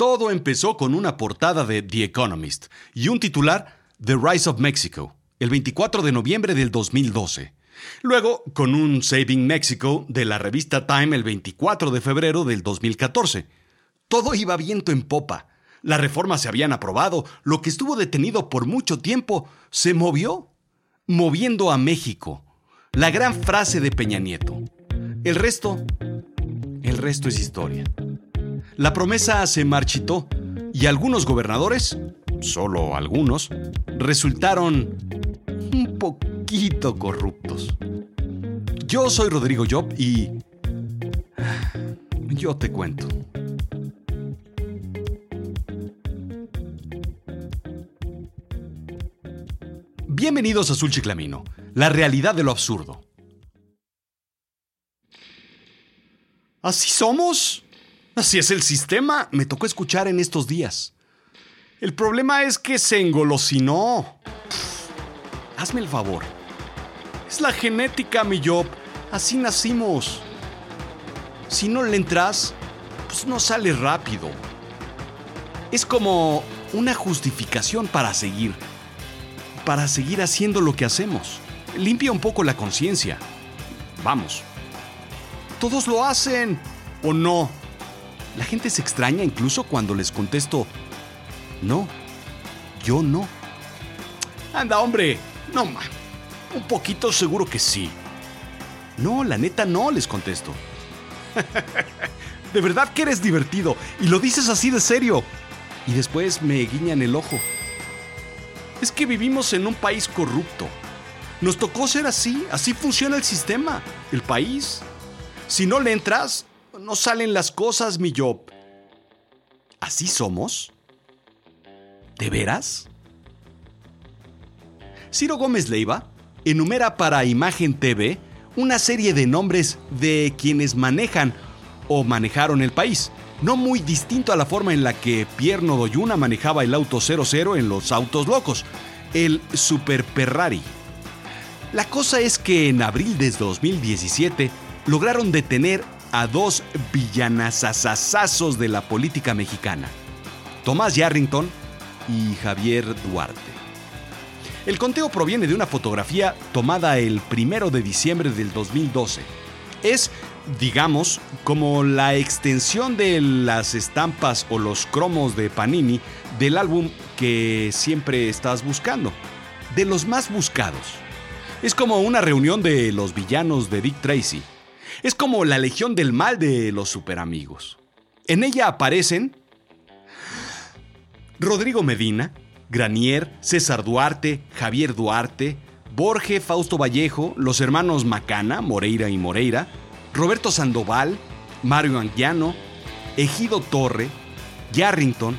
Todo empezó con una portada de The Economist y un titular The Rise of Mexico, el 24 de noviembre del 2012. Luego, con un Saving Mexico de la revista Time el 24 de febrero del 2014. Todo iba viento en popa. Las reformas se habían aprobado, lo que estuvo detenido por mucho tiempo se movió, moviendo a México. La gran frase de Peña Nieto. El resto, el resto es historia. La promesa se marchitó y algunos gobernadores, solo algunos, resultaron un poquito corruptos. Yo soy Rodrigo Job y... Yo te cuento. Bienvenidos a Azul Chiclamino, la realidad de lo absurdo. ¿Así somos? Así es el sistema, me tocó escuchar en estos días. El problema es que se engolosinó. hazme el favor. Es la genética, mi job. Así nacimos. Si no le entras, pues no sale rápido. Es como una justificación para seguir. Para seguir haciendo lo que hacemos. Limpia un poco la conciencia. Vamos. Todos lo hacen. ¿O no? La gente se extraña incluso cuando les contesto, no, yo no. Anda, hombre, no, man. Un poquito seguro que sí. No, la neta no, les contesto. de verdad que eres divertido y lo dices así de serio. Y después me guiñan el ojo. Es que vivimos en un país corrupto. Nos tocó ser así, así funciona el sistema, el país. Si no le entras, no salen las cosas, mi Job. ¿Así somos? ¿De veras? Ciro Gómez Leiva enumera para Imagen TV una serie de nombres de quienes manejan o manejaron el país, no muy distinto a la forma en la que Pierno Doyuna manejaba el auto 00 en los autos locos, el Super Ferrari. La cosa es que en abril de 2017 lograron detener a dos villanazazazazos de la política mexicana, Tomás Yarrington y Javier Duarte. El conteo proviene de una fotografía tomada el primero de diciembre del 2012. Es, digamos, como la extensión de las estampas o los cromos de Panini del álbum que siempre estás buscando, de los más buscados. Es como una reunión de los villanos de Dick Tracy es como la Legión del Mal de los Superamigos. En ella aparecen Rodrigo Medina, Granier, César Duarte, Javier Duarte, Borge Fausto Vallejo, los hermanos Macana, Moreira y Moreira, Roberto Sandoval, Mario Anguiano, Ejido Torre, Yarrington,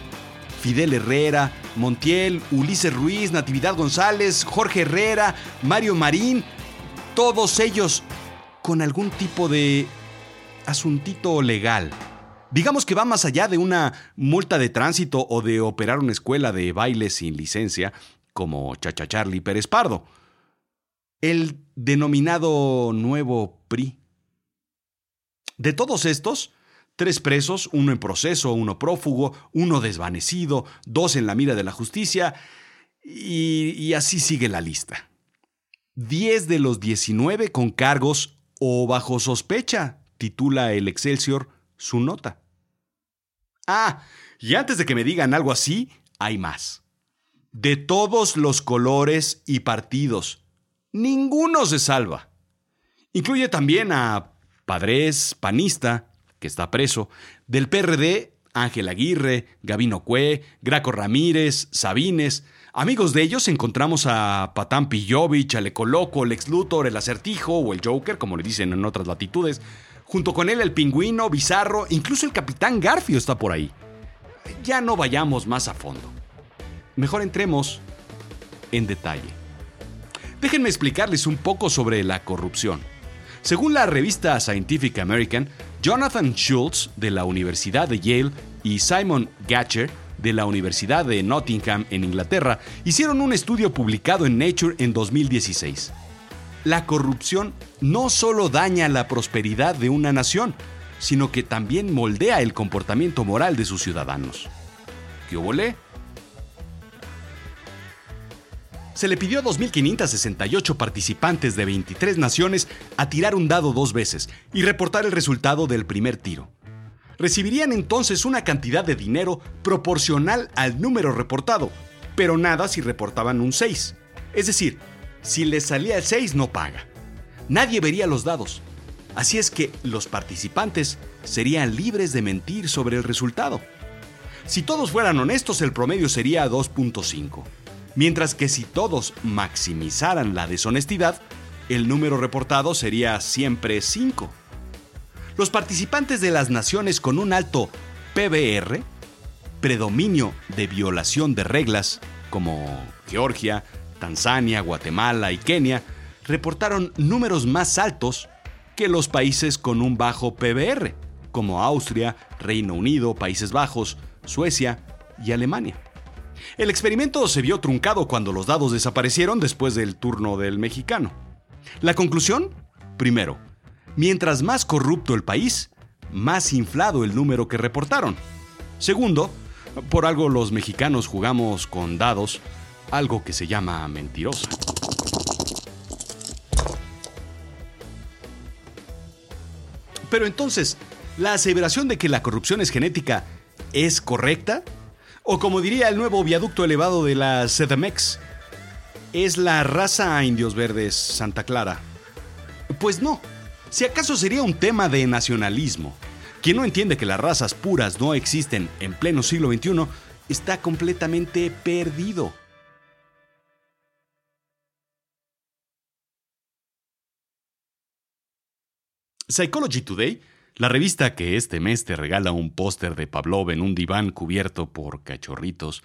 Fidel Herrera, Montiel, Ulises Ruiz, Natividad González, Jorge Herrera, Mario Marín, todos ellos con algún tipo de asuntito legal. Digamos que va más allá de una multa de tránsito o de operar una escuela de baile sin licencia, como Chacha Charlie Pérez Pardo. El denominado nuevo PRI. De todos estos, tres presos, uno en proceso, uno prófugo, uno desvanecido, dos en la mira de la justicia, y, y así sigue la lista. Diez de los 19 con cargos o bajo sospecha, titula el Excelsior su nota. Ah, y antes de que me digan algo así, hay más. De todos los colores y partidos, ninguno se salva. Incluye también a Padres, panista, que está preso, del PRD, Ángel Aguirre, Gabino Cue, Graco Ramírez, Sabines, Amigos de ellos encontramos a Patán Pillovich, al Ecoloco, el ex Luthor, el Acertijo o el Joker, como le dicen en otras latitudes. Junto con él el Pingüino, Bizarro, incluso el Capitán Garfio está por ahí. Ya no vayamos más a fondo. Mejor entremos en detalle. Déjenme explicarles un poco sobre la corrupción. Según la revista Scientific American, Jonathan Schultz de la Universidad de Yale y Simon Gatcher de la Universidad de Nottingham en Inglaterra hicieron un estudio publicado en Nature en 2016. La corrupción no solo daña la prosperidad de una nación, sino que también moldea el comportamiento moral de sus ciudadanos. ¿Qué volé? Se le pidió a 2.568 participantes de 23 naciones a tirar un dado dos veces y reportar el resultado del primer tiro. Recibirían entonces una cantidad de dinero proporcional al número reportado, pero nada si reportaban un 6. Es decir, si les salía el 6 no paga. Nadie vería los dados. Así es que los participantes serían libres de mentir sobre el resultado. Si todos fueran honestos, el promedio sería 2.5. Mientras que si todos maximizaran la deshonestidad, el número reportado sería siempre 5. Los participantes de las naciones con un alto PBR, predominio de violación de reglas, como Georgia, Tanzania, Guatemala y Kenia, reportaron números más altos que los países con un bajo PBR, como Austria, Reino Unido, Países Bajos, Suecia y Alemania. El experimento se vio truncado cuando los dados desaparecieron después del turno del mexicano. La conclusión, primero, mientras más corrupto el país, más inflado el número que reportaron. Segundo, por algo los mexicanos jugamos con dados, algo que se llama mentirosa. Pero entonces, ¿la aseveración de que la corrupción es genética es correcta? O como diría el nuevo viaducto elevado de la CDMX, ¿es la raza indios verdes Santa Clara? Pues no. Si acaso sería un tema de nacionalismo. Quien no entiende que las razas puras no existen en pleno siglo XXI está completamente perdido. Psychology Today la revista que este mes te regala un póster de Pavlov en un diván cubierto por cachorritos,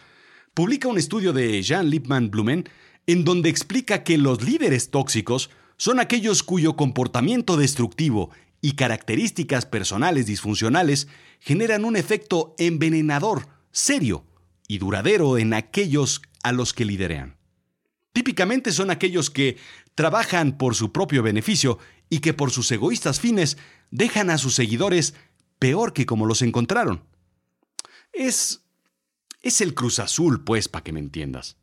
publica un estudio de Jean Lipman Blumen en donde explica que los líderes tóxicos son aquellos cuyo comportamiento destructivo y características personales disfuncionales generan un efecto envenenador, serio y duradero en aquellos a los que liderean. Típicamente son aquellos que trabajan por su propio beneficio y que por sus egoístas fines dejan a sus seguidores peor que como los encontraron. Es... es el Cruz Azul, pues, para que me entiendas.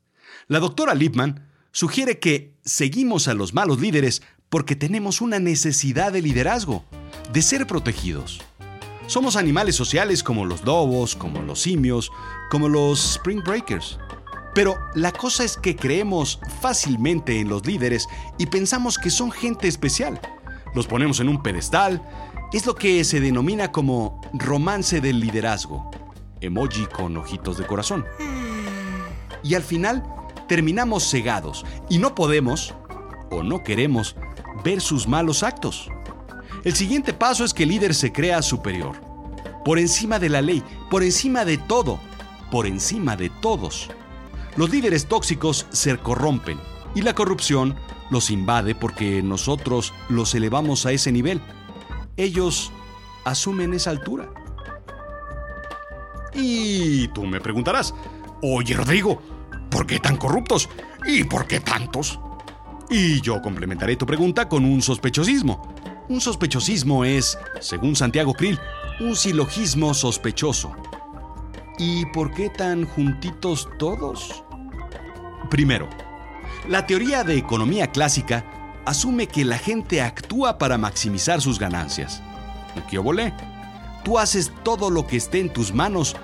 La doctora Lipman sugiere que seguimos a los malos líderes porque tenemos una necesidad de liderazgo, de ser protegidos. Somos animales sociales como los lobos, como los simios, como los spring breakers. Pero la cosa es que creemos fácilmente en los líderes y pensamos que son gente especial. Los ponemos en un pedestal. Es lo que se denomina como romance del liderazgo. Emoji con ojitos de corazón. Y al final terminamos cegados y no podemos o no queremos ver sus malos actos. El siguiente paso es que el líder se crea superior. Por encima de la ley, por encima de todo, por encima de todos. Los líderes tóxicos se corrompen y la corrupción los invade porque nosotros los elevamos a ese nivel. Ellos asumen esa altura. Y tú me preguntarás, oye Rodrigo, ¿por qué tan corruptos? ¿Y por qué tantos? Y yo complementaré tu pregunta con un sospechosismo. Un sospechosismo es, según Santiago Krill, un silogismo sospechoso. ¿Y por qué tan juntitos todos? Primero, la teoría de economía clásica asume que la gente actúa para maximizar sus ganancias. ¿Qué volé? Tú haces todo lo que esté en tus manos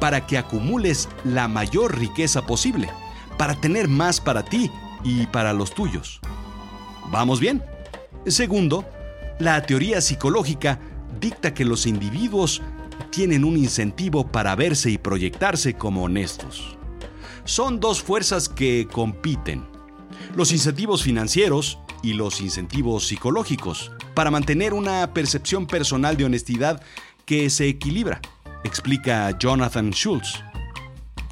para que acumules la mayor riqueza posible, para tener más para ti y para los tuyos. ¿Vamos bien? Segundo, la teoría psicológica dicta que los individuos tienen un incentivo para verse y proyectarse como honestos. Son dos fuerzas que compiten. Los incentivos financieros y los incentivos psicológicos para mantener una percepción personal de honestidad que se equilibra, explica Jonathan Schultz.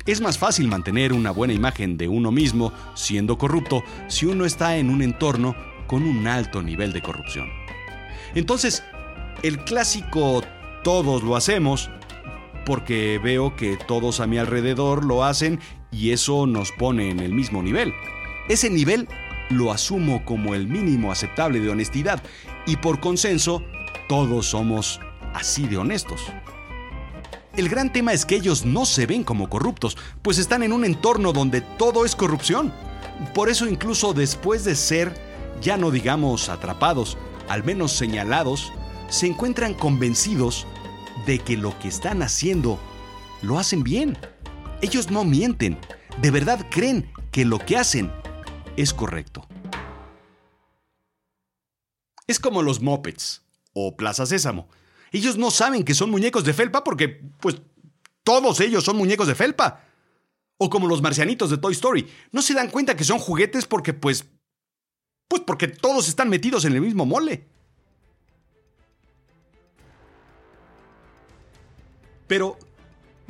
Es más fácil mantener una buena imagen de uno mismo siendo corrupto si uno está en un entorno con un alto nivel de corrupción. Entonces, el clásico todos lo hacemos porque veo que todos a mi alrededor lo hacen y eso nos pone en el mismo nivel. Ese nivel lo asumo como el mínimo aceptable de honestidad y por consenso todos somos así de honestos. El gran tema es que ellos no se ven como corruptos, pues están en un entorno donde todo es corrupción. Por eso incluso después de ser, ya no digamos atrapados, al menos señalados, se encuentran convencidos de que lo que están haciendo lo hacen bien. Ellos no mienten, de verdad creen que lo que hacen es correcto. Es como los mopeds o Plaza Sésamo. Ellos no saben que son muñecos de felpa porque, pues, todos ellos son muñecos de felpa. O como los marcianitos de Toy Story. No se dan cuenta que son juguetes porque, pues, pues porque todos están metidos en el mismo mole. Pero,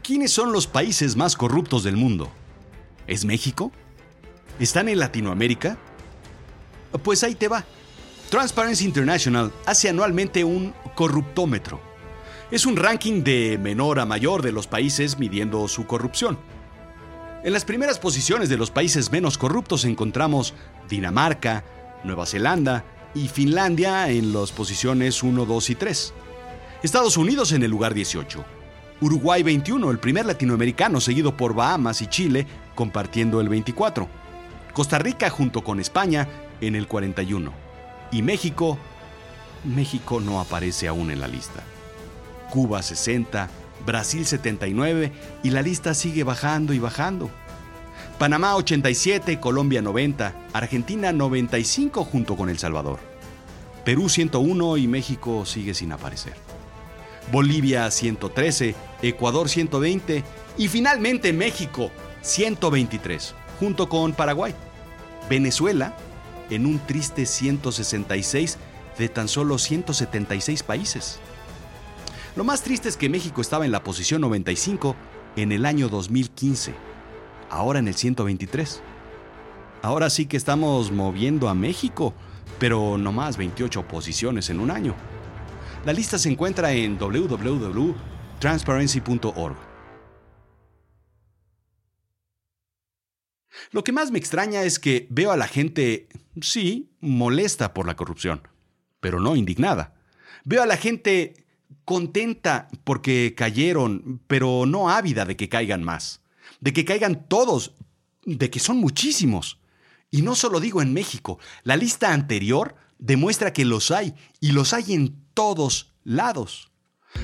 ¿quiénes son los países más corruptos del mundo? ¿Es México? ¿Están en Latinoamérica? Pues ahí te va. Transparency International hace anualmente un corruptómetro. Es un ranking de menor a mayor de los países midiendo su corrupción. En las primeras posiciones de los países menos corruptos encontramos Dinamarca, Nueva Zelanda y Finlandia en las posiciones 1, 2 y 3. Estados Unidos en el lugar 18. Uruguay 21, el primer latinoamericano, seguido por Bahamas y Chile, compartiendo el 24. Costa Rica junto con España en el 41 y México, México no aparece aún en la lista. Cuba 60, Brasil 79 y la lista sigue bajando y bajando. Panamá 87, Colombia 90, Argentina 95 junto con El Salvador. Perú 101 y México sigue sin aparecer. Bolivia 113, Ecuador 120 y finalmente México 123, junto con Paraguay. Venezuela en un triste 166 de tan solo 176 países. Lo más triste es que México estaba en la posición 95 en el año 2015, ahora en el 123. Ahora sí que estamos moviendo a México, pero no más 28 posiciones en un año. La lista se encuentra en www.transparency.org. Lo que más me extraña es que veo a la gente, sí, molesta por la corrupción, pero no indignada. Veo a la gente contenta porque cayeron, pero no ávida de que caigan más, de que caigan todos, de que son muchísimos. Y no solo digo en México, la lista anterior demuestra que los hay, y los hay en todos lados.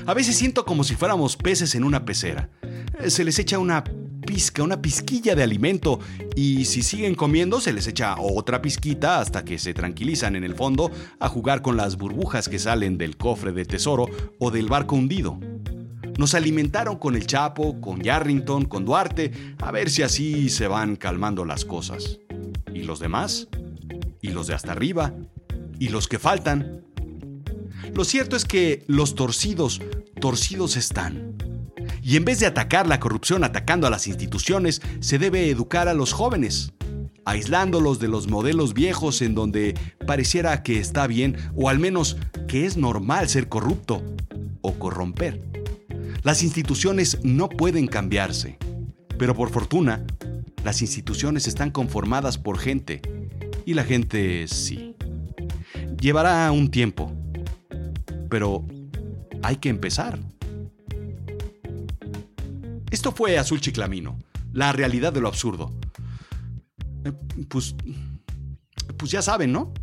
A veces siento como si fuéramos peces en una pecera. Se les echa una pizca, una pizquilla de alimento y si siguen comiendo se les echa otra pizquita hasta que se tranquilizan en el fondo a jugar con las burbujas que salen del cofre de tesoro o del barco hundido. Nos alimentaron con el Chapo, con Yarrington, con Duarte, a ver si así se van calmando las cosas. ¿Y los demás? ¿Y los de hasta arriba? ¿Y los que faltan? Lo cierto es que los torcidos, torcidos están. Y en vez de atacar la corrupción atacando a las instituciones, se debe educar a los jóvenes, aislándolos de los modelos viejos en donde pareciera que está bien o al menos que es normal ser corrupto o corromper. Las instituciones no pueden cambiarse, pero por fortuna, las instituciones están conformadas por gente y la gente sí. Llevará un tiempo, pero hay que empezar. Esto fue Azul Chiclamino, la realidad de lo absurdo. Eh, pues, pues ya saben, ¿no?